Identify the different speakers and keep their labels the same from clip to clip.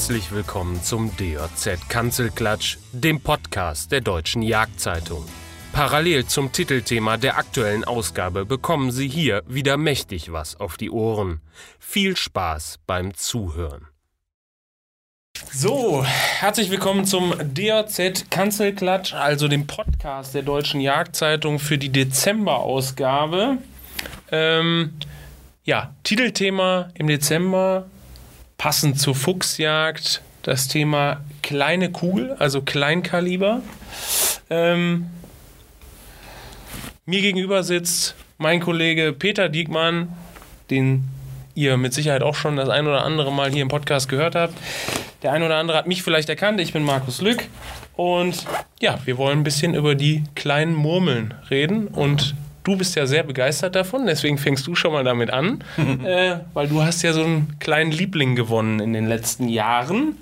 Speaker 1: Herzlich willkommen zum DJZ Kanzelklatsch, dem Podcast der Deutschen Jagdzeitung. Parallel zum Titelthema der aktuellen Ausgabe bekommen Sie hier wieder mächtig was auf die Ohren. Viel Spaß beim Zuhören. So, herzlich willkommen zum DJZ Kanzelklatsch, also dem Podcast der Deutschen Jagdzeitung für die Dezemberausgabe. Ähm, ja, Titelthema im Dezember, passend zur Fuchsjagd, das Thema kleine Kugel, also Kleinkaliber. Ähm, mir gegenüber sitzt mein Kollege Peter Diekmann, den ihr mit Sicherheit auch schon das ein oder andere Mal hier im Podcast gehört habt. Der ein oder andere hat mich vielleicht erkannt. Ich bin Markus Lück. Und ja, wir wollen ein bisschen über die kleinen Murmeln reden. Und du bist ja sehr begeistert davon, deswegen fängst du schon mal damit an. äh, weil du hast ja so einen kleinen Liebling gewonnen in den letzten Jahren.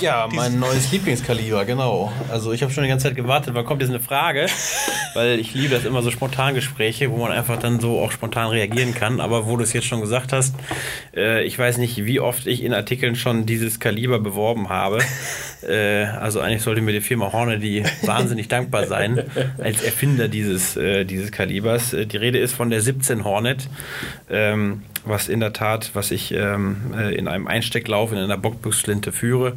Speaker 2: Ja, mein neues Lieblingskaliber, genau. Also ich habe schon die ganze Zeit gewartet, wann kommt jetzt eine Frage, weil ich liebe das immer so Spontangespräche, wo man einfach dann so auch spontan reagieren kann. Aber wo du es jetzt schon gesagt hast, äh, ich weiß nicht, wie oft ich in Artikeln schon dieses Kaliber beworben habe. Äh, also eigentlich sollte mir die Firma Hornady wahnsinnig dankbar sein als Erfinder dieses, äh, dieses Kalibers. Äh, die Rede ist von der 17 Hornet. Ähm, was in der Tat, was ich ähm, äh, in einem Einstecklauf in einer Bockbüchsflinte führe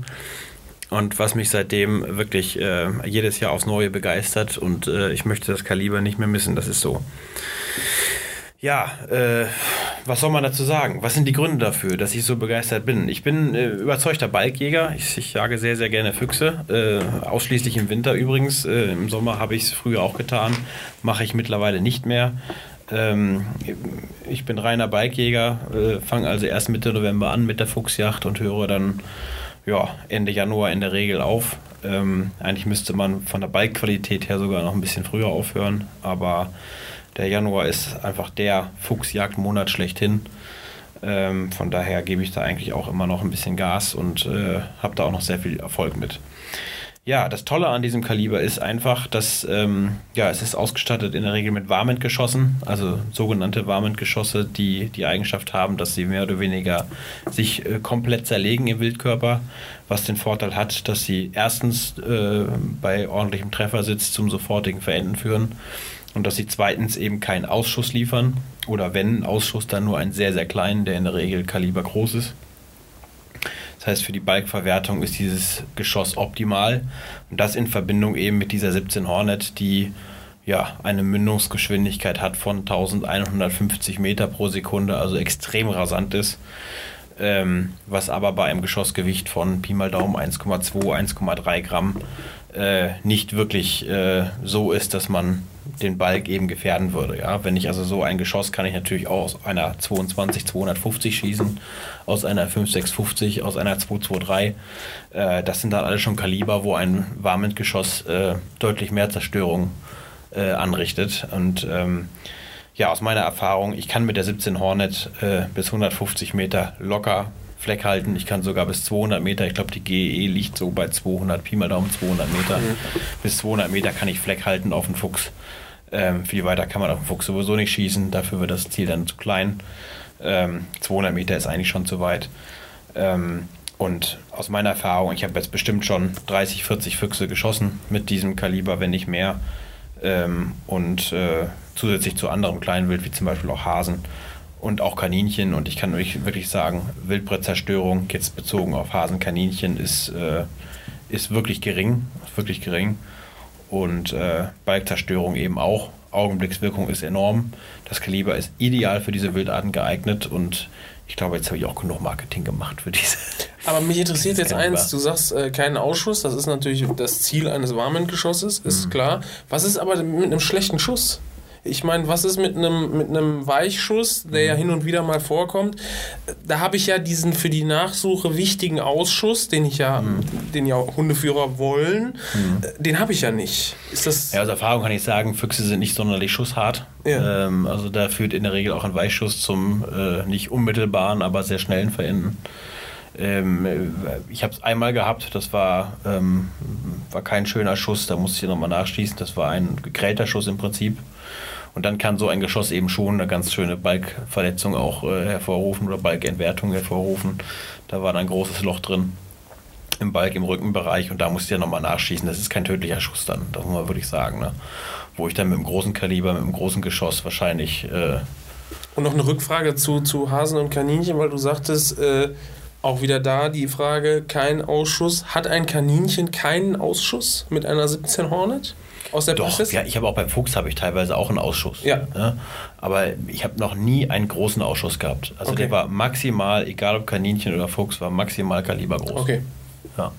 Speaker 2: und was mich seitdem wirklich äh, jedes Jahr aufs Neue begeistert und äh, ich möchte das Kaliber nicht mehr missen, das ist so. Ja, äh, was soll man dazu sagen? Was sind die Gründe dafür, dass ich so begeistert bin? Ich bin äh, überzeugter Balkjäger. Ich, ich, jage sehr, sehr gerne Füchse. Äh, ausschließlich im Winter übrigens. Im Sommer habe ich es früher auch getan. Mache ich mittlerweile nicht mehr. Ähm, ich bin reiner Bikejäger, äh, fange also erst Mitte November an mit der Fuchsjacht und höre dann ja, Ende Januar in der Regel auf. Ähm, eigentlich müsste man von der Bikequalität her sogar noch ein bisschen früher aufhören, aber der Januar ist einfach der Fuchsjagdmonat schlechthin. Ähm, von daher gebe ich da eigentlich auch immer noch ein bisschen Gas und äh, habe da auch noch sehr viel Erfolg mit. Ja, das Tolle an diesem Kaliber ist einfach, dass ähm, ja, es ist ausgestattet in der Regel mit Warmentgeschossen, also sogenannte Warmentgeschosse, die die Eigenschaft haben, dass sie mehr oder weniger sich äh, komplett zerlegen im Wildkörper, was den Vorteil hat, dass sie erstens äh, bei ordentlichem Treffersitz zum sofortigen Verenden führen und dass sie zweitens eben keinen Ausschuss liefern oder wenn Ausschuss dann nur einen sehr, sehr kleinen, der in der Regel Kaliber groß ist. Das heißt, für die Balkverwertung ist dieses Geschoss optimal. Und das in Verbindung eben mit dieser 17 Hornet, die ja eine Mündungsgeschwindigkeit hat von 1150 Meter pro Sekunde, also extrem rasant ist. Ähm, was aber bei einem Geschossgewicht von Pi mal Daumen 1,2, 1,3 Gramm äh, nicht wirklich äh, so ist, dass man den Balk eben gefährden würde. Ja? Wenn ich also so ein Geschoss kann ich natürlich auch aus einer 22 250 schießen, aus einer 5650, aus einer 223. Äh, das sind dann alle schon Kaliber, wo ein Warmentgeschoss äh, deutlich mehr Zerstörung äh, anrichtet. Und ähm, ja, aus meiner Erfahrung, ich kann mit der 17 Hornet äh, bis 150 Meter locker Fleck halten. Ich kann sogar bis 200 Meter, ich glaube die GE liegt so bei 200, Pi mal Daumen 200 Meter. Mhm. Bis 200 Meter kann ich Fleck halten auf den Fuchs. Ähm, viel weiter kann man auf den Fuchs sowieso nicht schießen, dafür wird das Ziel dann zu klein. Ähm, 200 Meter ist eigentlich schon zu weit. Ähm, und aus meiner Erfahrung, ich habe jetzt bestimmt schon 30, 40 Füchse geschossen mit diesem Kaliber, wenn nicht mehr. Ähm, und äh, zusätzlich zu anderem Kleinwild, wie zum Beispiel auch Hasen und auch Kaninchen. Und ich kann euch wirklich sagen, Wildbrettzerstörung, jetzt bezogen auf Hasen, Kaninchen, ist, äh, ist wirklich gering. Wirklich gering. Und äh, Balkzerstörung eben auch. Augenblickswirkung ist enorm. Das Kaliber ist ideal für diese Wildarten geeignet und ich glaube, jetzt habe ich auch genug Marketing gemacht für diese.
Speaker 1: Aber mich interessiert jetzt eins, du sagst äh, keinen Ausschuss, das ist natürlich das Ziel eines Warmentgeschosses, ist mhm. klar. Was ist aber mit einem schlechten Schuss? Ich meine, was ist mit einem mit einem Weichschuss, der ja mhm. hin und wieder mal vorkommt? Da habe ich ja diesen für die Nachsuche wichtigen Ausschuss, den ich ja, mhm. den ja Hundeführer wollen, mhm. den habe ich ja nicht. Ist das?
Speaker 2: Ja, aus Erfahrung kann ich sagen, Füchse sind nicht sonderlich schusshart. Ja. Ähm, also da führt in der Regel auch ein Weichschuss zum äh, nicht unmittelbaren, aber sehr schnellen Verenden. Ähm, ich habe es einmal gehabt, das war, ähm, war kein schöner Schuss, da musste ich nochmal nachschießen. Das war ein gegrellter Schuss im Prinzip. Und dann kann so ein Geschoss eben schon eine ganz schöne Balkverletzung auch äh, hervorrufen oder Balkentwertung hervorrufen. Da war dann ein großes Loch drin. im Balk, im Rückenbereich und da musst du ja nochmal nachschießen. Das ist kein tödlicher Schuss dann, das muss man wirklich sagen. Ne? Wo ich dann mit dem großen Kaliber, mit dem großen Geschoss wahrscheinlich. Äh
Speaker 1: und noch eine Rückfrage zu, zu Hasen und Kaninchen, weil du sagtest, äh, auch wieder da die Frage, kein Ausschuss. Hat ein Kaninchen keinen Ausschuss mit einer 17 Hornet?
Speaker 2: Aus der Doch, ja, ich habe auch beim Fuchs habe ich teilweise auch einen Ausschuss.
Speaker 1: Ja.
Speaker 2: ja aber ich habe noch nie einen großen Ausschuss gehabt. Also okay. der war maximal, egal ob Kaninchen oder Fuchs, war maximal Kaliber groß.
Speaker 1: Okay.
Speaker 2: Ja.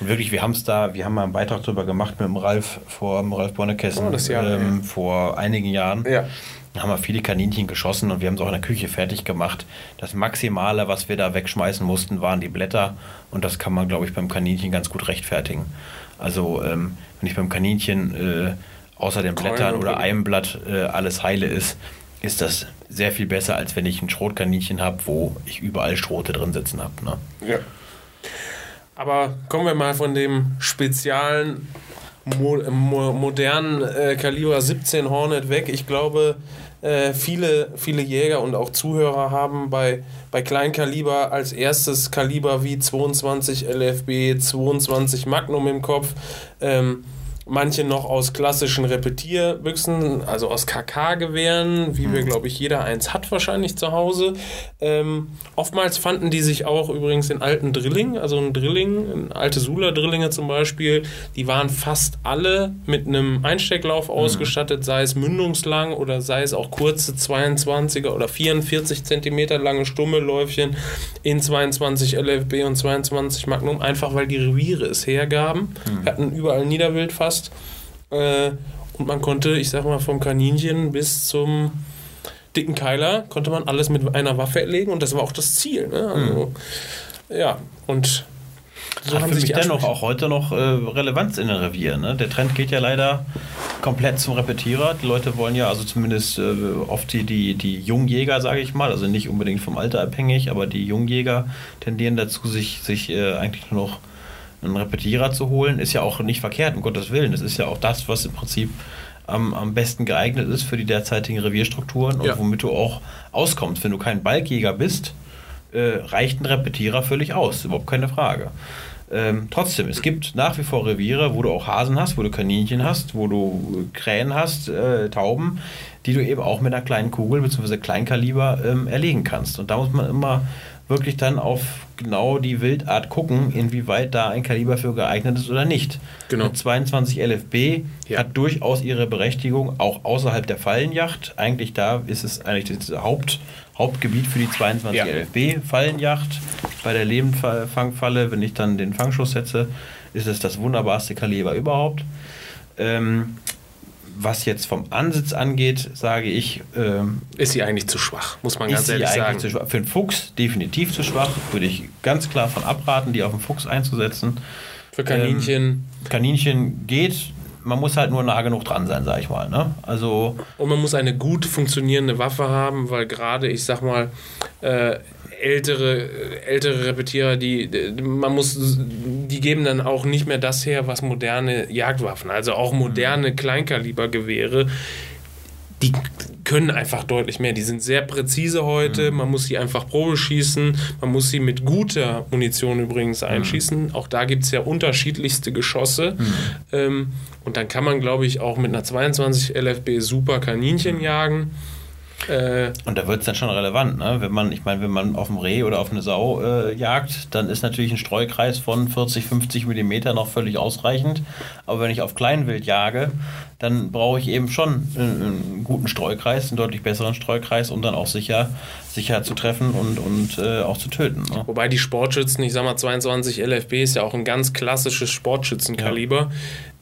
Speaker 2: Und wirklich, wir haben es da, wir haben mal einen Beitrag darüber gemacht mit dem Ralf vor dem Ralf Bonnekessen
Speaker 1: oh,
Speaker 2: ähm, vor einigen Jahren.
Speaker 1: Ja.
Speaker 2: Haben wir viele Kaninchen geschossen und wir haben es auch in der Küche fertig gemacht. Das Maximale, was wir da wegschmeißen mussten, waren die Blätter und das kann man, glaube ich, beim Kaninchen ganz gut rechtfertigen. Also ähm, wenn ich beim Kaninchen äh, außer den Blättern oder einem Blatt äh, alles heile ist, ist das sehr viel besser, als wenn ich ein Schrotkaninchen habe, wo ich überall Schrote drin sitzen habe. Ne?
Speaker 1: Ja. Aber kommen wir mal von dem speziellen, mo mo modernen äh, Kaliber 17 Hornet weg. Ich glaube, äh, viele, viele Jäger und auch Zuhörer haben bei, bei Kleinkaliber als erstes Kaliber wie 22 LFB, 22 Magnum im Kopf. Ähm, manche noch aus klassischen Repetierbüchsen, also aus KK-Gewehren, wie wir, mhm. glaube ich, jeder eins hat wahrscheinlich zu Hause. Ähm, oftmals fanden die sich auch übrigens in alten Drilling, also ein Drilling, alte Sula-Drillinge zum Beispiel, die waren fast alle mit einem Einstecklauf mhm. ausgestattet, sei es mündungslang oder sei es auch kurze 22er oder 44 Zentimeter lange Stummelläufchen in 22 LFB und 22 Magnum, einfach weil die Reviere es hergaben. Wir hatten überall Niederwild fast gepasst. Äh, und man konnte, ich sag mal, vom Kaninchen bis zum dicken Keiler, konnte man alles mit einer Waffe erlegen und das war auch das Ziel. Ne? Also, mhm. Ja, und
Speaker 2: so Hat haben für sich mich dennoch auch heute noch äh, Relevanz in den Revier. Ne? Der Trend geht ja leider komplett zum Repetierer. Die Leute wollen ja, also zumindest äh, oft die, die, die Jungjäger, sage ich mal, also nicht unbedingt vom Alter abhängig, aber die Jungjäger tendieren dazu, sich, sich äh, eigentlich nur noch einen Repetierer zu holen, ist ja auch nicht verkehrt, um Gottes Willen. Das ist ja auch das, was im Prinzip am, am besten geeignet ist für die derzeitigen Revierstrukturen und ja. womit du auch auskommst. Wenn du kein Balkjäger bist, äh, reicht ein Repetierer völlig aus, überhaupt keine Frage. Ähm, trotzdem, es gibt nach wie vor Reviere, wo du auch Hasen hast, wo du Kaninchen hast, wo du Krähen hast, äh, Tauben, die du eben auch mit einer kleinen Kugel bzw. Kleinkaliber ähm, erlegen kannst. Und da muss man immer wirklich dann auf genau die Wildart gucken, inwieweit da ein Kaliber für geeignet ist oder nicht.
Speaker 1: Genau.
Speaker 2: 22 LFB ja. hat durchaus ihre Berechtigung, auch außerhalb der Fallenjacht. Eigentlich da ist es eigentlich das Haupt, Hauptgebiet für die 22 ja. LFB Fallenjacht. Bei der Lebendfangfalle, wenn ich dann den Fangschuss setze, ist es das wunderbarste Kaliber überhaupt. Ähm, was jetzt vom Ansitz angeht, sage ich. Ähm,
Speaker 1: ist sie eigentlich zu schwach, muss man ganz ehrlich sagen.
Speaker 2: Für einen Fuchs definitiv zu schwach. Würde ich ganz klar von abraten, die auf den Fuchs einzusetzen.
Speaker 1: Für Kaninchen. Ähm,
Speaker 2: Kaninchen geht. Man muss halt nur nah genug dran sein, sage ich mal. Ne? Also
Speaker 1: Und man muss eine gut funktionierende Waffe haben, weil gerade, ich sag mal, äh, ältere, ältere Repetierer, die, man muss, die geben dann auch nicht mehr das her, was moderne Jagdwaffen, also auch moderne Kleinkalibergewehre, die können einfach deutlich mehr. Die sind sehr präzise heute. Mhm. Man muss sie einfach Probe schießen. Man muss sie mit guter Munition übrigens mhm. einschießen. Auch da gibt es ja unterschiedlichste Geschosse. Mhm. Ähm, und dann kann man, glaube ich, auch mit einer 22 LFB super Kaninchen jagen.
Speaker 2: Äh, und da wird es dann schon relevant, ne? Wenn man, ich meine, wenn man auf ein Reh oder auf eine Sau äh, jagt, dann ist natürlich ein Streukreis von 40, 50 Millimeter noch völlig ausreichend. Aber wenn ich auf Kleinwild jage, dann brauche ich eben schon einen, einen, guten Streukreis, einen deutlich besseren Streukreis, um dann auch sicher, sicher zu treffen und, und äh, auch zu töten. Ne?
Speaker 1: Wobei die Sportschützen, ich sag mal 22 LFB ist ja auch ein ganz klassisches Sportschützenkaliber.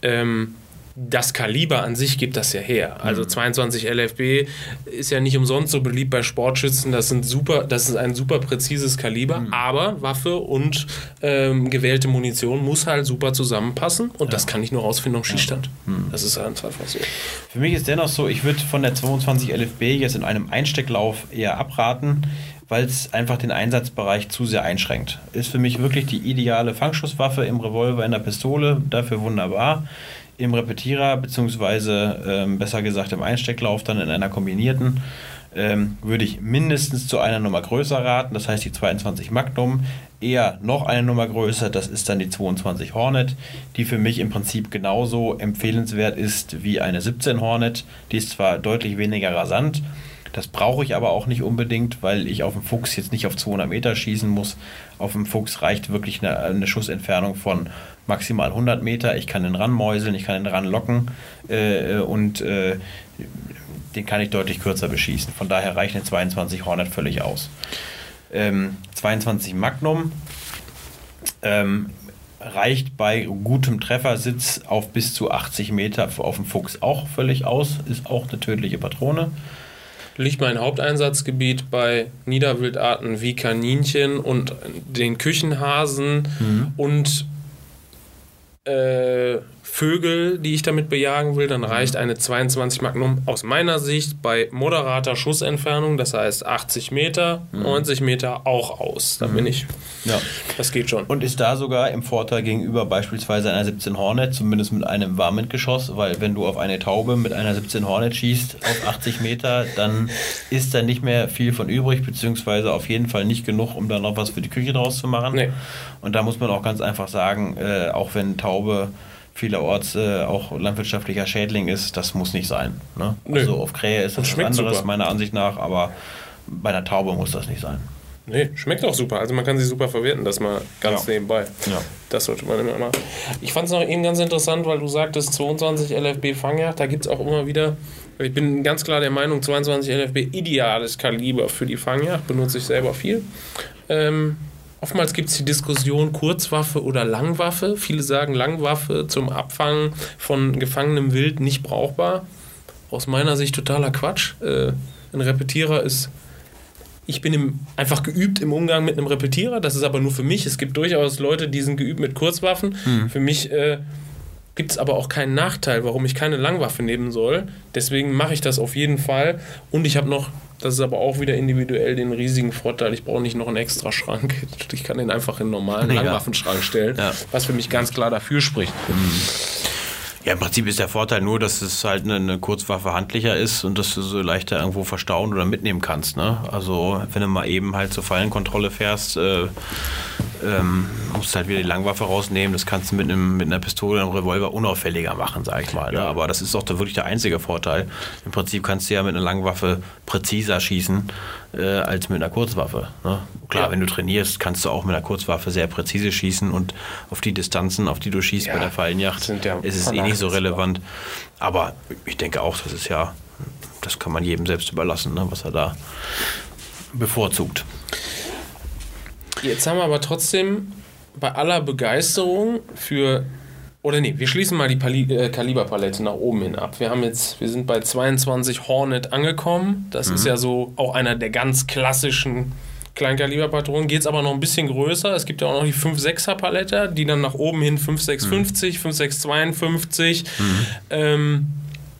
Speaker 1: Ja. Ähm, das Kaliber an sich gibt das ja her. Also 22 mhm. LFB ist ja nicht umsonst so beliebt bei Sportschützen. Das sind super, das ist ein super präzises Kaliber, mhm. aber Waffe und ähm, gewählte Munition muss halt super zusammenpassen und ja. das kann ich nur rausfinden am Schießstand. Ja. Mhm. Das ist einfach so.
Speaker 2: Für mich ist dennoch so, ich würde von der 22 LFB jetzt in einem Einstecklauf eher abraten weil es einfach den Einsatzbereich zu sehr einschränkt. Ist für mich wirklich die ideale Fangschusswaffe im Revolver, in der Pistole, dafür wunderbar im Repetierer, beziehungsweise ähm, besser gesagt im Einstecklauf, dann in einer kombinierten ähm, würde ich mindestens zu einer Nummer größer raten, das heißt die 22 Magnum, eher noch eine Nummer größer, das ist dann die 22 Hornet, die für mich im Prinzip genauso empfehlenswert ist wie eine 17 Hornet. Die ist zwar deutlich weniger rasant, das brauche ich aber auch nicht unbedingt, weil ich auf dem Fuchs jetzt nicht auf 200 Meter schießen muss. Auf dem Fuchs reicht wirklich eine, eine Schussentfernung von maximal 100 Meter. Ich kann den ranmäuseln, ich kann den ranlocken äh, und äh, den kann ich deutlich kürzer beschießen. Von daher reicht eine 22 Hornet völlig aus. Ähm, 22 Magnum ähm, reicht bei gutem Treffersitz auf bis zu 80 Meter auf dem Fuchs auch völlig aus. Ist auch eine tödliche Patrone.
Speaker 1: Liegt mein Haupteinsatzgebiet bei Niederwildarten wie Kaninchen und den Küchenhasen mhm. und äh, Vögel, die ich damit bejagen will, dann mhm. reicht eine 22 Magnum aus meiner Sicht bei moderater Schussentfernung, das heißt 80 Meter, 90 mhm. Meter auch aus. Da bin ich. Ja. Das geht schon.
Speaker 2: Und ist da sogar im Vorteil gegenüber beispielsweise einer 17 Hornet, zumindest mit einem Warmwindgeschoss, weil wenn du auf eine Taube mit einer 17 Hornet schießt auf 80 Meter, dann ist da nicht mehr viel von übrig, beziehungsweise auf jeden Fall nicht genug, um da noch was für die Küche draus zu machen. Nee. Und da muss man auch ganz einfach sagen, äh, auch wenn Taube vielerorts äh, auch landwirtschaftlicher Schädling ist, das muss nicht sein. Ne? Also auf Krähe ist das was anderes, super. meiner Ansicht nach, aber bei einer Taube muss das nicht sein.
Speaker 1: Nee, schmeckt auch super. Also man kann sie super verwerten, das mal ganz ja. nebenbei. Ja. Das sollte man immer machen. Ich fand es noch eben ganz interessant, weil du sagtest 22 LFB Fangjagd, da gibt es auch immer wieder, ich bin ganz klar der Meinung, 22 LFB ideales Kaliber für die Fangjagd, benutze ich selber viel. Ähm, Oftmals gibt es die Diskussion Kurzwaffe oder Langwaffe. Viele sagen Langwaffe zum Abfangen von gefangenem Wild nicht brauchbar. Aus meiner Sicht totaler Quatsch. Äh, ein Repetierer ist. Ich bin im, einfach geübt im Umgang mit einem Repetierer. Das ist aber nur für mich. Es gibt durchaus Leute, die sind geübt mit Kurzwaffen. Hm. Für mich äh, gibt es aber auch keinen Nachteil, warum ich keine Langwaffe nehmen soll. Deswegen mache ich das auf jeden Fall. Und ich habe noch das ist aber auch wieder individuell den riesigen Vorteil. Ich brauche nicht noch einen extra Schrank. Ich kann den einfach in einen normalen ja. Langwaffenschrank stellen, ja. was für mich ganz klar dafür spricht. Mhm.
Speaker 2: Ja, im Prinzip ist der Vorteil nur, dass es halt eine, eine, Kurzwaffe handlicher ist und dass du so leichter irgendwo verstauen oder mitnehmen kannst. Ne? Also wenn du mal eben halt zur Fallenkontrolle fährst, äh, ähm, musst halt wieder die Langwaffe rausnehmen. Das kannst du mit, einem, mit einer Pistole, einem Revolver unauffälliger machen, sag ich mal. Ne? Aber das ist da wirklich der einzige Vorteil. Im Prinzip kannst du ja mit einer Langwaffe präziser schießen äh, als mit einer Kurzwaffe. Ne? Klar, ja. wenn du trainierst, kannst du auch mit einer Kurzwaffe sehr präzise schießen und auf die Distanzen, auf die du schießt ja, bei der Fallenjacht, ja ist es eh nicht so relevant. Aber ich denke auch, das ist ja, das kann man jedem selbst überlassen, ne? was er da bevorzugt.
Speaker 1: Jetzt haben wir aber trotzdem bei aller Begeisterung für oder nee, wir schließen mal die Pali äh, Kaliberpalette nach oben hin ab. Wir haben jetzt, wir sind bei 22 Hornet angekommen. Das mhm. ist ja so auch einer der ganz klassischen Kleinkaliberpatronen. Geht es aber noch ein bisschen größer. Es gibt ja auch noch die 5-6er Palette, die dann nach oben hin 5-650, mhm. 5-652. Mhm. Ähm,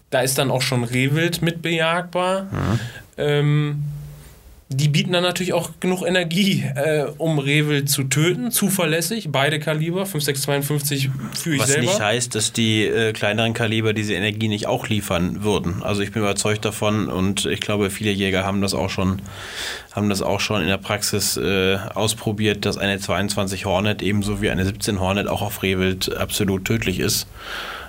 Speaker 1: da ist dann auch schon Rehwild mit bejagbar. Mhm. Ähm, die bieten dann natürlich auch genug Energie, äh, um Revel zu töten, zuverlässig, beide Kaliber, 5652 führe ich
Speaker 2: Was selber. Was nicht heißt, dass die äh, kleineren Kaliber diese Energie nicht auch liefern würden. Also ich bin überzeugt davon und ich glaube, viele Jäger haben das auch schon, haben das auch schon in der Praxis äh, ausprobiert, dass eine 22 Hornet ebenso wie eine 17 Hornet auch auf Rehwild absolut tödlich ist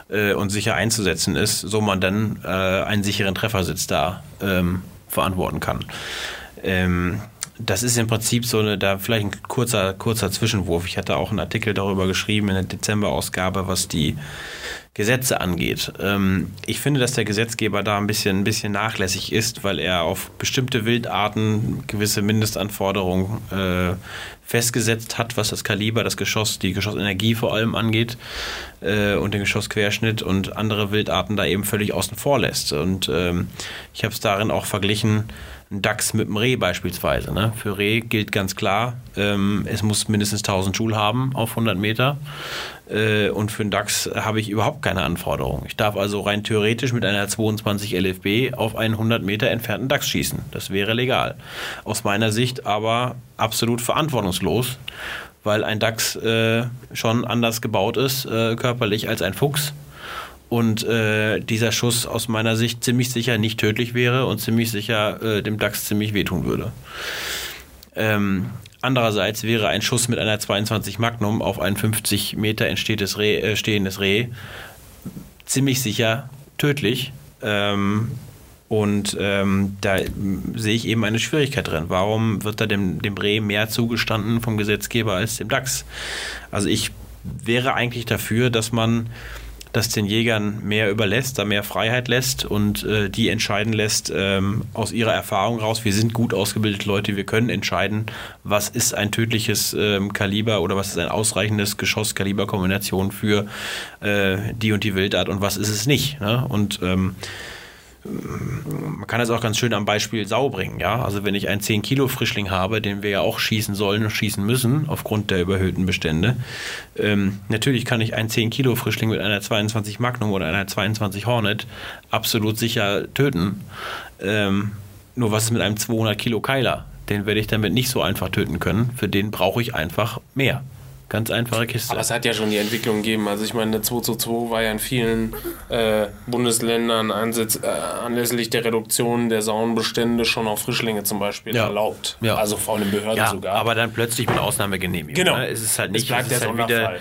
Speaker 2: äh, und sicher einzusetzen ist, so man dann äh, einen sicheren Treffersitz da ähm, verantworten kann. Ähm, das ist im Prinzip so eine, da vielleicht ein kurzer, kurzer Zwischenwurf. Ich hatte auch einen Artikel darüber geschrieben in der Dezemberausgabe, was die Gesetze angeht. Ähm, ich finde, dass der Gesetzgeber da ein bisschen, ein bisschen nachlässig ist, weil er auf bestimmte Wildarten gewisse Mindestanforderungen äh, festgesetzt hat, was das Kaliber, das Geschoss, die Geschossenergie vor allem angeht äh, und den Geschossquerschnitt und andere Wildarten da eben völlig außen vor lässt. Und ähm, ich habe es darin auch verglichen, ein Dachs mit einem Reh beispielsweise. Ne? Für Reh gilt ganz klar, ähm, es muss mindestens 1000 Joule haben auf 100 Meter. Äh, und für einen Dachs habe ich überhaupt keine Anforderungen. Ich darf also rein theoretisch mit einer 22 LFB auf einen 100 Meter entfernten Dachs schießen. Das wäre legal. Aus meiner Sicht aber absolut verantwortungslos, weil ein Dachs äh, schon anders gebaut ist, äh, körperlich als ein Fuchs und äh, dieser Schuss aus meiner Sicht ziemlich sicher nicht tödlich wäre und ziemlich sicher äh, dem Dachs ziemlich wehtun würde. Ähm, andererseits wäre ein Schuss mit einer 22 Magnum auf ein 50 Meter entstehendes Reh, äh, stehendes Reh ziemlich sicher tödlich. Ähm, und ähm, da sehe ich eben eine Schwierigkeit drin. Warum wird da dem, dem Reh mehr zugestanden vom Gesetzgeber als dem Dachs? Also ich wäre eigentlich dafür, dass man das den Jägern mehr überlässt, da mehr Freiheit lässt und äh, die entscheiden lässt ähm, aus ihrer Erfahrung raus. Wir sind gut ausgebildete Leute, wir können entscheiden, was ist ein tödliches ähm, Kaliber oder was ist ein ausreichendes Geschoss-Kaliber-Kombination für äh, die und die Wildart und was ist es nicht. Ne? Und ähm, man kann das auch ganz schön am Beispiel Sau bringen, ja. Also wenn ich einen 10 Kilo Frischling habe, den wir ja auch schießen sollen und schießen müssen, aufgrund der überhöhten Bestände, ähm, natürlich kann ich einen 10 Kilo Frischling mit einer 22 Magnum oder einer 22 Hornet absolut sicher töten. Ähm, nur was ist mit einem 200 Kilo Keiler? Den werde ich damit nicht so einfach töten können. Für den brauche ich einfach mehr. Ganz einfache Kiste.
Speaker 1: Aber es hat ja schon die Entwicklung gegeben. Also ich meine, der 2 zu 2 war ja in vielen äh, Bundesländern ansitz, äh, anlässlich der Reduktion der Saunenbestände schon auf Frischlinge zum Beispiel
Speaker 2: Ja.
Speaker 1: erlaubt.
Speaker 2: Ja.
Speaker 1: Also vor den Behörden
Speaker 2: Ja,
Speaker 1: sogar.
Speaker 2: aber dann plötzlich mit Ausnahmegenehmigung.
Speaker 1: Genau.
Speaker 2: Ne? Es ist halt
Speaker 1: Es
Speaker 2: nicht
Speaker 1: bleibt
Speaker 2: es ist
Speaker 1: der
Speaker 2: halt wieder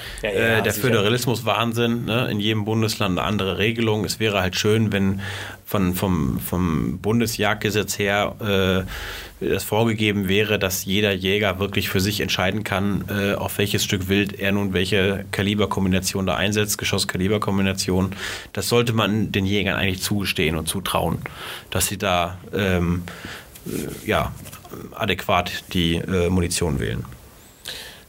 Speaker 2: äh, der. Föderalismus-Wahnsinn. Ne? In jedem Bundesland eine andere Regelung. Es wäre halt schön, wenn von, vom, vom Bundesjagdgesetz her äh, vorgegeben wäre, dass jeder Jäger wirklich für sich entscheiden kann, äh, auf welches Stück Wild er nun welche Kaliberkombination da einsetzt, Geschoss-Kaliberkombination. Das sollte man den Jägern eigentlich zugestehen und zutrauen, dass sie da ähm, äh, ja, adäquat die äh, Munition wählen.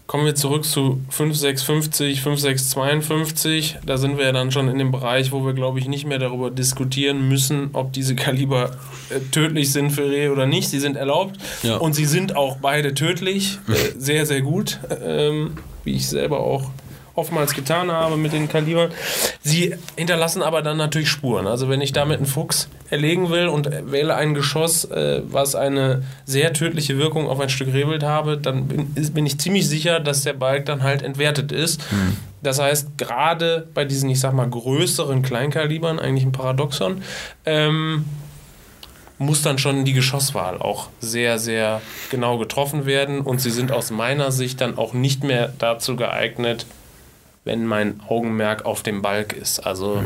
Speaker 1: Kommen wir zurück zu 5650, 5652. Da sind wir ja dann schon in dem Bereich, wo wir, glaube ich, nicht mehr darüber diskutieren müssen, ob diese Kaliber äh, tödlich sind für Rehe oder nicht. Sie sind erlaubt
Speaker 2: Ja.
Speaker 1: und sie sind auch beide tödlich. Äh, sehr, sehr gut. Ähm, wie ich selber auch oftmals getan habe mit den Kalibern. Sie hinterlassen aber dann natürlich Spuren. Also wenn ich damit einen Fuchs erlegen will und wähle ein Geschoss, äh, was eine sehr tödliche Wirkung auf ein Stück Rehwild habe, dann bin, bin ich ziemlich sicher, dass der Balk dann halt entwertet ist. Das heißt, gerade bei diesen, ich sag mal, größeren Kleinkalibern, eigentlich ein Paradoxon, ähm, muss dann schon die Geschosswahl auch sehr, sehr genau getroffen werden und sie sind aus meiner Sicht dann auch nicht mehr dazu geeignet, wenn mein Augenmerk auf dem Balk ist. Also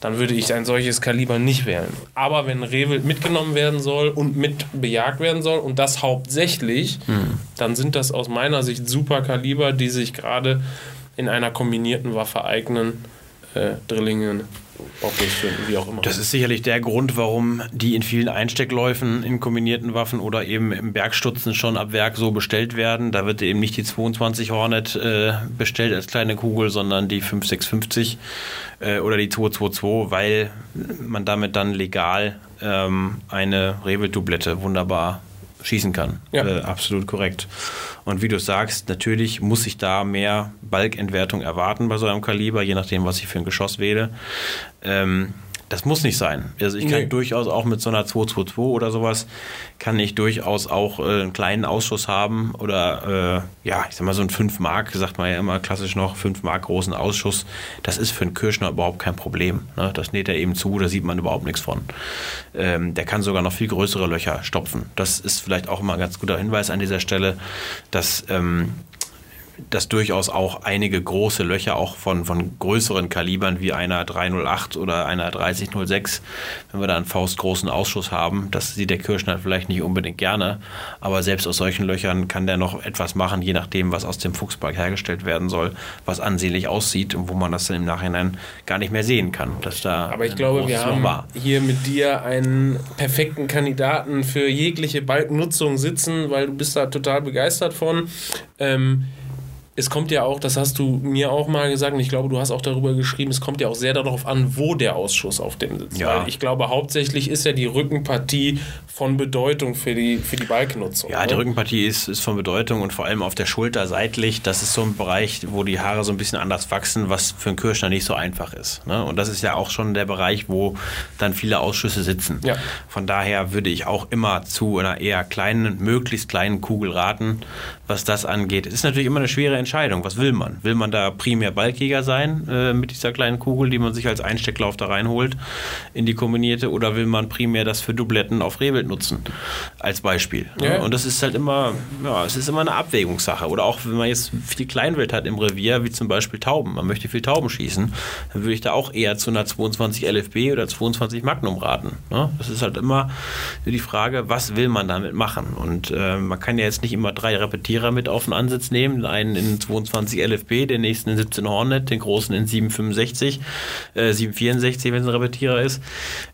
Speaker 1: dann würde ich ein solches Kaliber nicht wählen. Aber wenn Rehwild mitgenommen werden soll und mit bejagt werden soll und das hauptsächlich, dann sind das aus meiner Sicht super Kaliber, die sich gerade in einer kombinierten Waffe eignen. Äh, Drillingen, Bockfischfinden, wie auch immer.
Speaker 2: Das ist sicherlich der Grund, warum die in vielen Einsteckläufen in kombinierten Waffen oder eben im Bergstutzen schon ab Werk so bestellt werden. Da wird eben nicht die 22 Hornet äh, bestellt als kleine Kugel, sondern die 5650 äh, oder die 222, weil man damit dann legal ähm, eine Rehwild-Doublette wunderbar schießen kann.
Speaker 1: Ja.
Speaker 2: Äh, absolut korrekt. Und wie du sagst, natürlich muss ich da mehr Balkentwertung erwarten bei so einem Kaliber, je nachdem, was ich für ein Geschoss wähle. Ähm, das muss nicht sein. Also ich kann
Speaker 1: Nee.
Speaker 2: durchaus auch mit so einer 222 oder sowas, kann ich durchaus auch äh, einen kleinen Ausschuss haben oder äh, ja, ich sag mal so ein 5 Mark, sagt man ja immer klassisch noch, 5 Mark großen Ausschuss. Das ist für einen Kirschner überhaupt kein Problem. Ne? Das näht er eben zu, da sieht man überhaupt nichts von. Ähm, der kann sogar noch viel größere Löcher stopfen. Das ist vielleicht auch immer ein ganz guter Hinweis an dieser Stelle, dass ähm, dass durchaus auch einige große Löcher auch von, von größeren Kalibern wie einer 308 oder einer 3006, wenn wir da einen faustgroßen Ausschuss haben, das sieht der Kirschner vielleicht nicht unbedingt gerne, aber selbst aus solchen Löchern kann der noch etwas machen, je nachdem, was aus dem Fuchsbalg hergestellt werden soll, was ansehnlich aussieht und wo man das dann im Nachhinein gar nicht mehr sehen kann, dass da
Speaker 1: Aber ich glaube, wir haben
Speaker 2: war.
Speaker 1: hier mit dir einen perfekten Kandidaten für jegliche Balkennutzung sitzen, weil du bist da total begeistert von. Ähm, es kommt ja auch, das hast du mir auch mal gesagt, und ich glaube, du hast auch darüber geschrieben, es kommt ja auch sehr darauf an, wo der Ausschuss auf dem sitzt.
Speaker 2: Ja.
Speaker 1: Weil ich glaube, hauptsächlich ist ja die Rückenpartie von Bedeutung für die, für die Balkennutzung.
Speaker 2: Ja, die
Speaker 1: ne?
Speaker 2: Rückenpartie ist, ist von Bedeutung und vor allem auf der Schulter seitlich. Das ist so ein Bereich, wo die Haare so ein bisschen anders wachsen, was für einen Kirschner nicht so einfach ist. Ne? Und das ist ja auch schon der Bereich, wo dann viele Ausschüsse sitzen.
Speaker 1: Ja.
Speaker 2: Von daher würde ich auch immer zu einer eher kleinen, möglichst kleinen Kugel raten, was das angeht. Es ist natürlich immer eine schwere Entscheidung. Was will man? Will man da primär Balkjäger sein äh, mit dieser kleinen Kugel, die man sich als Einstecklauf da reinholt in die kombinierte, oder will man primär das für Dubletten auf Rehwild nutzen? Als Beispiel. Ja. Und das ist halt immer, ja, es ist immer eine Abwägungssache. Oder auch wenn man jetzt viel Kleinwild hat im Revier, wie zum Beispiel Tauben, man möchte viel Tauben schießen, dann würde ich da auch eher zu einer 22 LFB oder 22 Magnum raten. Ne? Das ist halt immer die Frage, was will man damit machen? Und äh, man kann ja jetzt nicht immer drei Repetierer mit auf den Ansitz nehmen. Einen in 22 LFB, den nächsten in 17 Hornet, den großen in 765, äh, 764, wenn es ein Repetierer ist.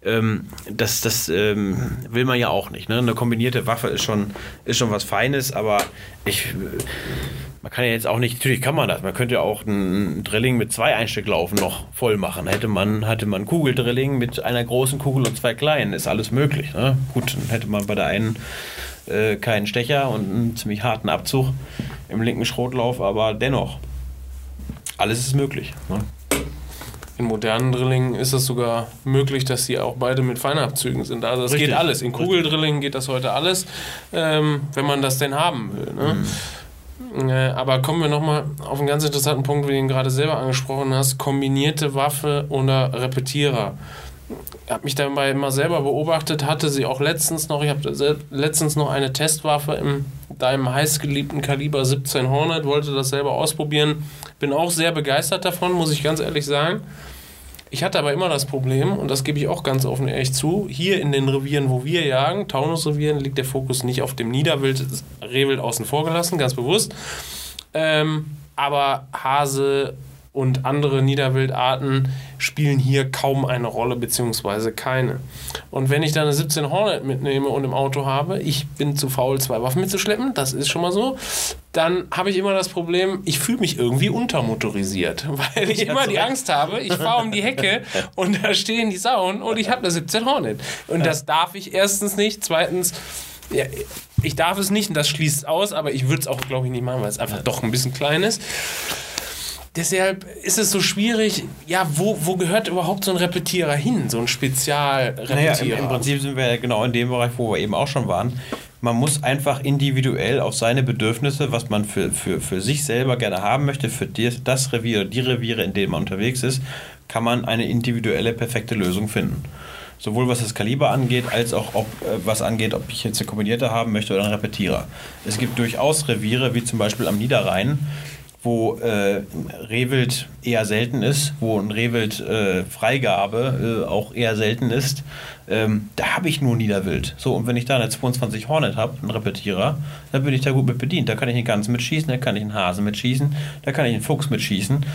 Speaker 2: Ähm, das das ähm, will man ja auch nicht. Ne? Eine kombinierte Waffe ist schon, ist schon was Feines, aber ich man kann ja jetzt auch nicht, natürlich kann man das, man könnte ja auch ein Drilling mit zwei Einstecklaufen noch voll machen. Hätte man, hatte man Kugeldrilling mit einer großen Kugel und zwei kleinen, ist alles möglich. Ne? Gut, dann hätte man bei der einen äh, keinen Stecher und einen ziemlich harten Abzug im linken Schrotlauf, aber dennoch, alles ist möglich. Ne?
Speaker 1: In modernen Drillingen ist es sogar möglich, dass sie auch beide mit Feinabzügen sind. Also es geht alles. In Kugeldrillingen geht das heute alles, ähm, wenn man das denn haben will. Ne? Mhm. Äh, aber kommen wir nochmal auf einen ganz interessanten Punkt, wie du ihn gerade selber angesprochen hast: kombinierte Waffe oder Repetierer. Ich habe mich dabei immer selber beobachtet, hatte sie auch letztens noch, ich habe letztens noch eine Testwaffe in deinem heißgeliebten Kaliber 17 Hornet, wollte das selber ausprobieren. Bin auch sehr begeistert davon, muss ich ganz ehrlich sagen. Ich hatte aber immer das Problem, und das gebe ich auch ganz offen ehrlich zu, hier in den Revieren, wo wir jagen, Taunusrevieren, liegt der Fokus nicht auf dem Niederwild, Rehwild außen vor gelassen, ganz bewusst. Ähm, aber Hase, und andere Niederwildarten spielen hier kaum eine Rolle beziehungsweise keine. Und wenn ich dann eine 17 Hornet mitnehme und im Auto habe, ich bin zu faul, zwei Waffen mitzuschleppen, das ist schon mal so, dann habe ich immer das Problem, ich fühle mich irgendwie untermotorisiert, weil ich immer die Angst habe, ich fahre um die Hecke und da stehen die Sauen und ich habe eine 17 Hornet. Und das darf ich erstens nicht, zweitens ja, ich darf es nicht und das schließt aus, aber ich würde es auch, glaube ich, nicht machen, weil es einfach doch ein bisschen klein ist. Deshalb ist es so schwierig, ja, wo, wo gehört überhaupt so ein Repetierer hin, so ein Spezialrepetierer? Naja,
Speaker 2: im, im Prinzip sind wir ja genau in dem Bereich, wo wir eben auch schon waren. Man muss einfach individuell auf seine Bedürfnisse, was man für, für, für sich selber gerne haben möchte, für das Revier, die Reviere, in denen man unterwegs ist, kann man eine individuelle, perfekte Lösung finden sowohl was das Kaliber angeht, als auch ob, äh, was angeht, ob ich jetzt eine kombinierte haben möchte oder einen Repetierer. Es gibt durchaus Reviere, wie zum Beispiel am Niederrhein, wo äh, Rehwild eher selten ist, wo ein Rehwild-Freigabe äh, auch eher selten ist, ähm, da habe ich nur Niederwild. So, und wenn ich da eine 22 Hornet habe, einen Repetierer, dann bin ich da gut mit bedient. Da kann ich einen Gans mitschießen, da kann ich einen Hasen mitschießen, da kann ich einen Fuchs mitschießen.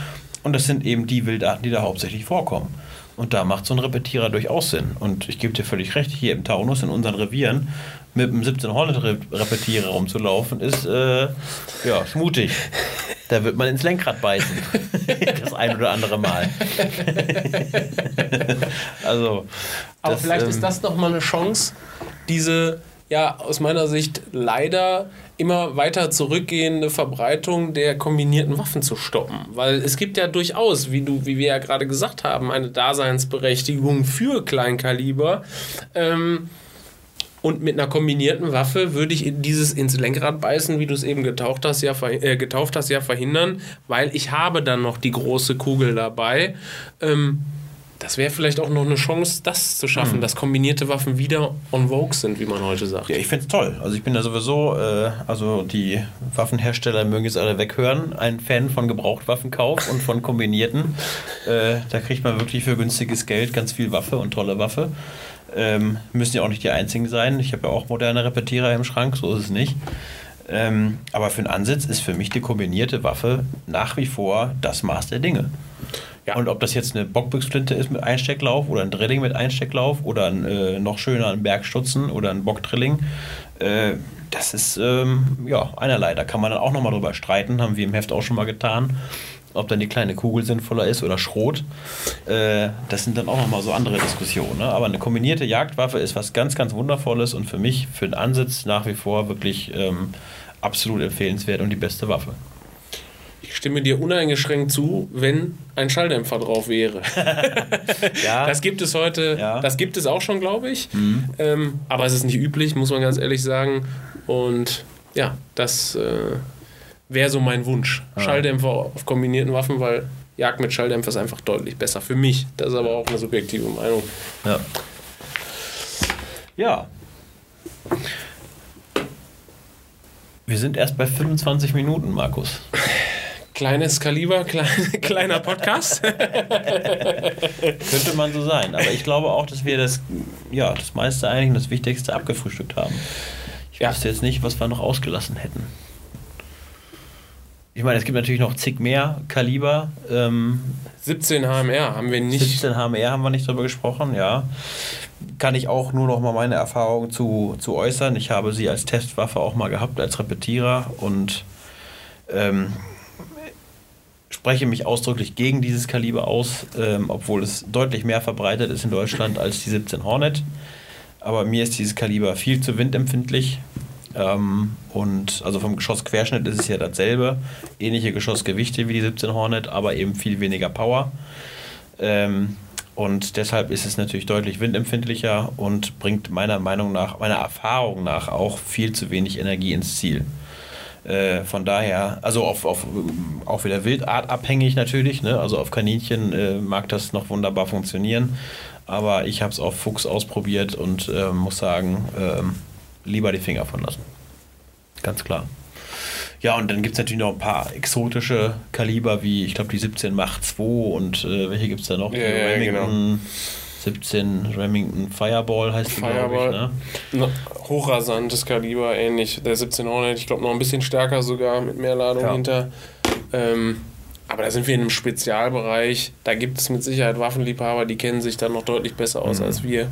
Speaker 2: Und das sind eben die Wildarten, die da hauptsächlich vorkommen. Und da macht so ein Repetierer durchaus Sinn. Und ich gebe dir völlig recht, hier im Taunus, in unseren Revieren, mit einem 17 Hornet Repetierer rumzulaufen, ist äh, ja schmutig. Da wird man ins Lenkrad beißen. das ein oder andere Mal.
Speaker 1: also. Aber das, vielleicht ähm, ist das nochmal eine Chance, diese, ja, aus meiner Sicht leider immer weiter zurückgehende Verbreitung der kombinierten Waffen zu stoppen. Weil es gibt ja durchaus, wie, du, wie wir ja gerade gesagt haben, eine Daseinsberechtigung für Kleinkaliber. Ähm, und mit einer kombinierten Waffe würde ich dieses ins Lenkrad beißen, wie du es eben getaucht hast, ja, äh, getauft hast, ja verhindern, weil ich habe dann noch die große Kugel dabei. Ähm, das wäre vielleicht auch noch eine Chance, das zu schaffen, mhm. dass kombinierte Waffen wieder on vogue sind, wie man heute sagt.
Speaker 2: Ja, ich finde es toll. Also ich bin da sowieso, äh, also die Waffenhersteller mögen jetzt alle weghören, ein Fan von Gebrauchtwaffenkauf und von kombinierten. äh, da kriegt man wirklich für günstiges Geld ganz viel Waffe und tolle Waffe. Ähm, müssen ja auch nicht die einzigen sein. Ich habe ja auch moderne Repetierer im Schrank, so ist es nicht. Ähm, aber für einen Ansitz ist für mich die kombinierte Waffe nach wie vor das Maß der Dinge. Ja. Und ob das jetzt eine Bockbüchsflinte ist mit Einstecklauf oder ein Drilling mit Einstecklauf oder ein, äh, noch schöner ein Bergstutzen oder ein Bockdrilling, äh, das ist ähm, ja einerlei. Da kann man dann auch nochmal drüber streiten, haben wir im Heft auch schon mal getan ob dann die kleine Kugel sinnvoller ist oder Schrot. Äh, das sind dann auch nochmal so andere Diskussionen. Ne? Aber eine kombinierte Jagdwaffe ist was ganz, ganz Wundervolles und für mich, für den Ansitz nach wie vor wirklich ähm, absolut empfehlenswert und die beste Waffe.
Speaker 1: Ich stimme dir uneingeschränkt zu, wenn ein Schalldämpfer drauf wäre. ja. Das gibt es heute, ja. das gibt es auch schon, glaube ich. Mhm. Ähm, aber es ist nicht üblich, muss man ganz ehrlich sagen. Und ja, das äh, wäre so mein Wunsch.
Speaker 2: Ah.
Speaker 1: Schalldämpfer auf kombinierten Waffen, weil Jagd mit Schalldämpfer ist einfach deutlich besser. Für mich. Das ist aber auch eine subjektive Meinung.
Speaker 2: Ja. Ja. Wir sind erst bei 25 Minuten, Markus.
Speaker 1: Kleines Kaliber, klein, kleiner Podcast.
Speaker 2: Könnte man so sein. Aber ich glaube auch, dass wir das, ja, das meiste eigentlich und das Wichtigste abgefrühstückt haben. Ich
Speaker 1: Ja.
Speaker 2: wüsste jetzt nicht, was wir noch ausgelassen hätten. Ich meine, es gibt natürlich noch zig mehr Kaliber. Ähm,
Speaker 1: 17 HMR haben wir nicht.
Speaker 2: 17 HMR haben wir nicht drüber gesprochen, ja. Kann ich auch nur noch mal meine Erfahrung zu, zu äußern. Ich habe sie als Testwaffe auch mal gehabt, als Repetierer und ähm, spreche mich ausdrücklich gegen dieses Kaliber aus, ähm, obwohl es deutlich mehr verbreitet ist in Deutschland als die 17 Hornet. Aber mir ist dieses Kaliber viel zu windempfindlich. Ähm, und also vom Geschossquerschnitt ist es ja dasselbe. Ähnliche Geschossgewichte wie die 17 Hornet, aber eben viel weniger Power. Ähm, und deshalb ist es natürlich deutlich windempfindlicher und bringt meiner Meinung nach, meiner Erfahrung nach auch viel zu wenig Energie ins Ziel. Äh, von daher, also auf, auf, auch wieder Wildart abhängig natürlich, ne? also auf Kaninchen äh, mag das noch wunderbar funktionieren, aber ich habe es auf Fuchs ausprobiert und äh, muss sagen, ähm, lieber die Finger von lassen. Ganz klar. Ja, und dann gibt es natürlich noch ein paar exotische Kaliber, wie ich glaube die 17 Mach 2 und äh, welche gibt es da noch?
Speaker 1: Ja,
Speaker 2: Die
Speaker 1: ja,
Speaker 2: Remington 17 Remington Fireball heißt die, glaube ich.
Speaker 1: Fireball.
Speaker 2: Ne?
Speaker 1: Hochrasantes Kaliber, ähnlich. Der 17 Hornet, ich glaube noch ein bisschen stärker sogar, mit mehr Ladung
Speaker 2: Ja.
Speaker 1: hinter. Ähm, aber da sind wir in einem Spezialbereich. Da gibt es mit Sicherheit Waffenliebhaber, die kennen sich da noch deutlich besser aus
Speaker 2: Mhm.
Speaker 1: als wir.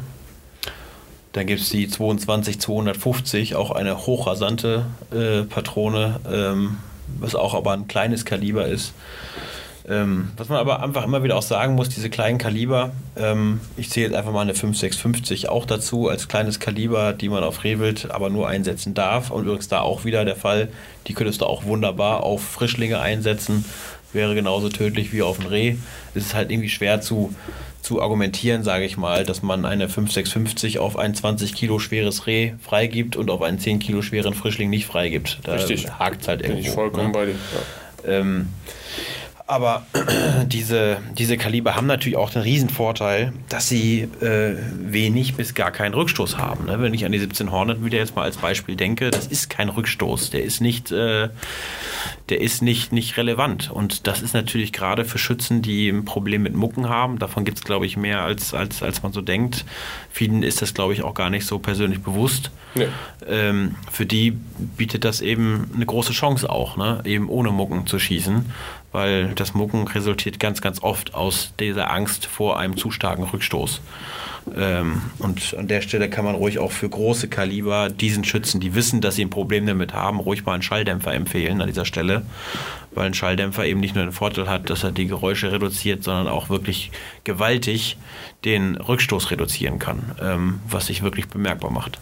Speaker 2: Dann gibt es die 22 250, auch eine hochrasante äh, Patrone, ähm, was auch aber ein kleines Kaliber ist. Ähm, was man aber einfach immer wieder auch sagen muss, diese kleinen Kaliber, ähm, ich zähle jetzt einfach mal eine 5650 auch dazu als kleines Kaliber, die man auf Rehwild aber nur einsetzen darf. Und übrigens da auch wieder der Fall, die könntest du auch wunderbar auf Frischlinge einsetzen, wäre genauso tödlich wie auf ein Reh. Es ist halt irgendwie schwer zu, zu argumentieren, sage ich mal, dass man eine 5650 auf ein 20 Kilo schweres Reh freigibt und auf einen 10 Kilo schweren Frischling nicht freigibt. Da
Speaker 1: Richtig.
Speaker 2: hakt es halt
Speaker 1: Bin
Speaker 2: irgendwo.
Speaker 1: ich vollkommen
Speaker 2: ne?
Speaker 1: bei dir. Ja.
Speaker 2: Ähm, aber diese, diese Kaliber haben natürlich auch den Riesenvorteil, dass sie äh, wenig bis gar keinen Rückstoß haben. Ne? Wenn ich an die 17 Hornet wieder jetzt mal als Beispiel denke, das ist kein Rückstoß. Der ist nicht, äh, der ist nicht, nicht relevant. Und das ist natürlich gerade für Schützen, die ein Problem mit Mucken haben. Davon gibt es, glaube ich, mehr als, als, als man so denkt. Vielen ist das, glaube ich, auch gar nicht so persönlich bewusst.
Speaker 1: Nee.
Speaker 2: Ähm, für die bietet das eben eine große Chance auch, ne? eben ohne Mucken zu schießen, weil das Mucken resultiert ganz, ganz oft aus dieser Angst vor einem zu starken Rückstoß. Ähm, und an der Stelle kann man ruhig auch für große Kaliber diesen Schützen, die wissen, dass sie ein Problem damit haben, ruhig mal einen Schalldämpfer empfehlen an dieser Stelle, weil ein Schalldämpfer eben nicht nur den Vorteil hat, dass er die Geräusche reduziert, sondern auch wirklich gewaltig den Rückstoß reduzieren kann, ähm, was sich wirklich bemerkbar macht.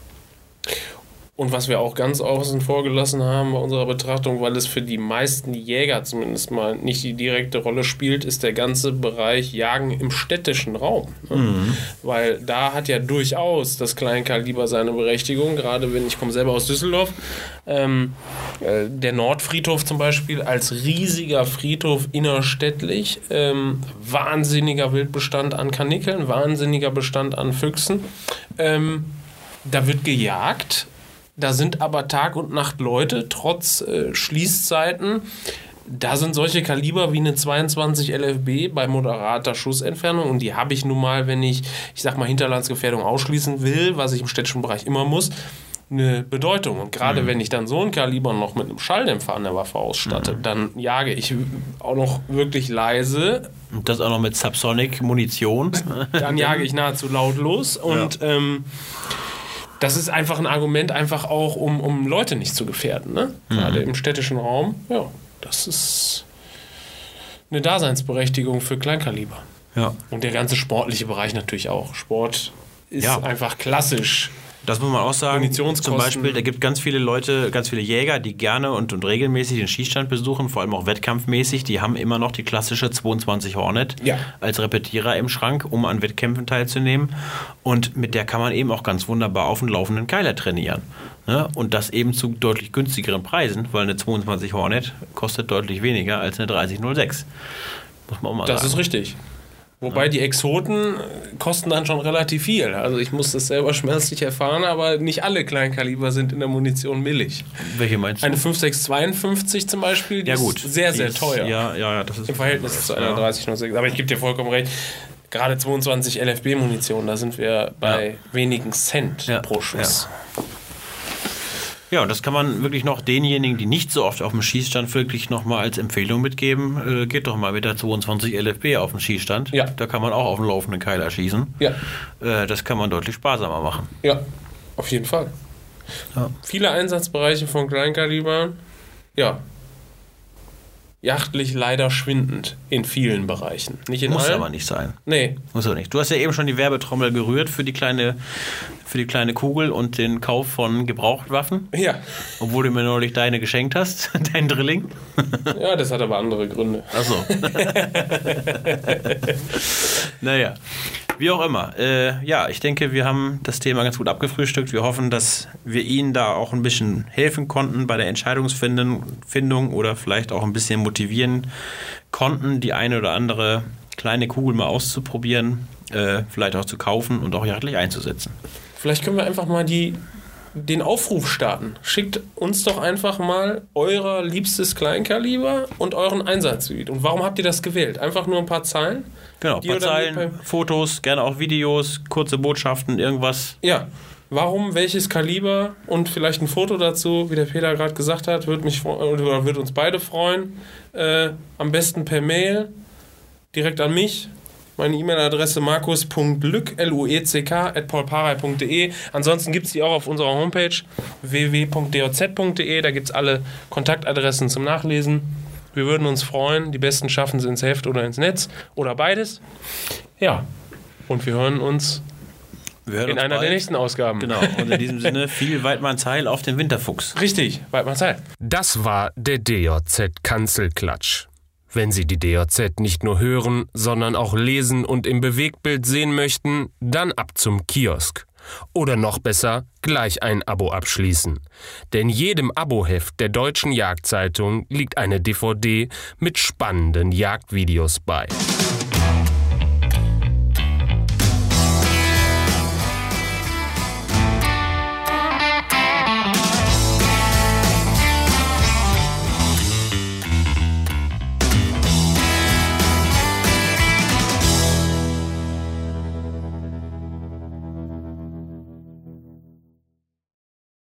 Speaker 1: Und was wir auch ganz außen vor gelassen haben bei unserer Betrachtung, weil es für die meisten Jäger zumindest mal nicht die direkte Rolle spielt, ist der ganze Bereich Jagen im städtischen Raum. Ne? Weil da hat ja durchaus das Kleinkaliber seine Berechtigung, gerade wenn ich komme selber aus Düsseldorf. Ähm, äh, der Nordfriedhof zum Beispiel als riesiger Friedhof innerstädtlich, ähm, wahnsinniger Wildbestand an Kanickeln, wahnsinniger Bestand an Füchsen. Ähm, da wird gejagt. Da sind aber Tag und Nacht Leute, trotz äh, Schließzeiten. Da sind solche Kaliber wie eine 22 LFB bei moderater Schussentfernung und die habe ich nun mal, wenn ich, ich sag mal, Hinterlandsgefährdung ausschließen will, was ich im städtischen Bereich immer muss, eine Bedeutung. Und gerade wenn ich dann so ein Kaliber noch mit einem Schalldämpfer an der Waffe ausstatte, dann jage ich auch noch wirklich leise,
Speaker 2: Und das auch noch mit Subsonic-Munition.
Speaker 1: dann jage ich nahezu lautlos und ähm, das ist einfach ein Argument, einfach auch, um, um Leute nicht zu gefährden, ne? Gerade im städtischen Raum. Ja, das ist eine Daseinsberechtigung für Kleinkaliber.
Speaker 2: ja.
Speaker 1: Und der ganze sportliche Bereich natürlich auch. Sport ist
Speaker 2: Ja.
Speaker 1: einfach klassisch
Speaker 2: Das muss man auch sagen. Zum Beispiel, da gibt ganz viele Leute, ganz viele Jäger, die gerne und, und regelmäßig den Schießstand besuchen, vor allem auch wettkampfmäßig. Die haben immer noch die klassische 22 Hornet
Speaker 1: Ja.
Speaker 2: als Repetierer im Schrank, um an Wettkämpfen teilzunehmen. Und mit der kann man eben auch ganz wunderbar auf den laufenden Keiler trainieren. Ne? Und das eben zu deutlich günstigeren Preisen, weil eine 22 Hornet kostet deutlich weniger als eine 3006. Muss man auch mal
Speaker 1: Das
Speaker 2: sagen.
Speaker 1: ist richtig. Wobei die Exoten kosten dann schon relativ viel. Also ich muss das selber schmerzlich erfahren, aber nicht alle Kleinkaliber sind in der Munition billig.
Speaker 2: Welche meinst du?
Speaker 1: Eine 5652 zum Beispiel, die
Speaker 2: ja, gut.
Speaker 1: ist sehr,
Speaker 2: Die
Speaker 1: sehr
Speaker 2: ist-
Speaker 1: teuer.
Speaker 2: Ja, ja, das ist
Speaker 1: Im Verhältnis zu einer
Speaker 2: ja.
Speaker 1: 3006. Aber ich gebe dir vollkommen recht. Gerade 22 LFB-Munition, da sind wir bei
Speaker 2: Ja.
Speaker 1: wenigen Cent pro Schuss.
Speaker 2: Ja, und das kann man wirklich noch denjenigen, die nicht so oft auf dem Schießstand wirklich noch mal als Empfehlung mitgeben. Äh, geht doch mal mit der 22 LFB auf den Schießstand.
Speaker 1: Ja.
Speaker 2: Da kann man auch auf den laufenden Keiler schießen.
Speaker 1: Ja,
Speaker 2: Äh, das kann man deutlich sparsamer machen.
Speaker 1: ja, auf jeden Fall.
Speaker 2: Ja.
Speaker 1: Viele Einsatzbereiche von Kleinkaliber, ja, jachtlich leider schwindend in vielen Bereichen. Nicht in
Speaker 2: Muss
Speaker 1: allen.
Speaker 2: aber nicht sein.
Speaker 1: Nee,
Speaker 2: Muss aber nicht. Du hast ja eben schon die Werbetrommel gerührt für die kleine, für die kleine Kugel und den Kauf von Gebrauchtwaffen.
Speaker 1: ja.
Speaker 2: Obwohl du mir neulich deine geschenkt hast, dein Drilling.
Speaker 1: Ja, das hat aber andere Gründe.
Speaker 2: Achso. naja, wie auch immer. Äh, ja, ich denke, wir haben das Thema ganz gut abgefrühstückt. Wir hoffen, dass wir Ihnen da auch ein bisschen helfen konnten bei der Entscheidungsfindung Findung oder vielleicht auch ein bisschen motivieren konnten, die eine oder andere kleine Kugel mal auszuprobieren, äh, vielleicht auch zu kaufen und auch jagdlich einzusetzen.
Speaker 1: Vielleicht können wir einfach mal die, den Aufruf starten. Schickt uns doch einfach mal euer liebstes Kleinkaliber und euren Einsatzgebiet. Und warum habt ihr das gewählt? Einfach nur ein paar Zeilen?
Speaker 2: Genau,
Speaker 1: Die
Speaker 2: paar Zeilen, Fotos, gerne auch Videos, kurze Botschaften, irgendwas.
Speaker 1: Ja. Warum, welches Kaliber und vielleicht ein Foto dazu, wie der Peter gerade gesagt hat, wird mich oder wird uns beide freuen. Äh, am besten per Mail direkt an mich. Meine E-Mail-Adresse markus.lück, L-U-E-C-K, at paulparei.de. Ansonsten gibt es die auch auf unserer Homepage www.doz.de. Da gibt es alle Kontaktadressen zum Nachlesen. Wir würden uns freuen. Die besten schaffen es ins Heft oder ins Netz oder beides. Ja. Und wir hören uns
Speaker 2: Wir hören
Speaker 1: in
Speaker 2: uns
Speaker 1: einer der
Speaker 2: bald.
Speaker 1: nächsten Ausgaben.
Speaker 2: Genau, und in diesem Sinne viel Weidmanns Heil auf den Winterfuchs.
Speaker 1: Richtig, weit mal Zeit.
Speaker 3: Das war der DJZ Kanzelklatsch. Wenn Sie die DJZ nicht nur hören, sondern auch lesen und im Bewegtbild sehen möchten, dann ab zum Kiosk. Oder noch besser, gleich ein Abo abschließen. Denn jedem Aboheft der Deutschen Jagdzeitung liegt eine DVD mit spannenden Jagdvideos bei.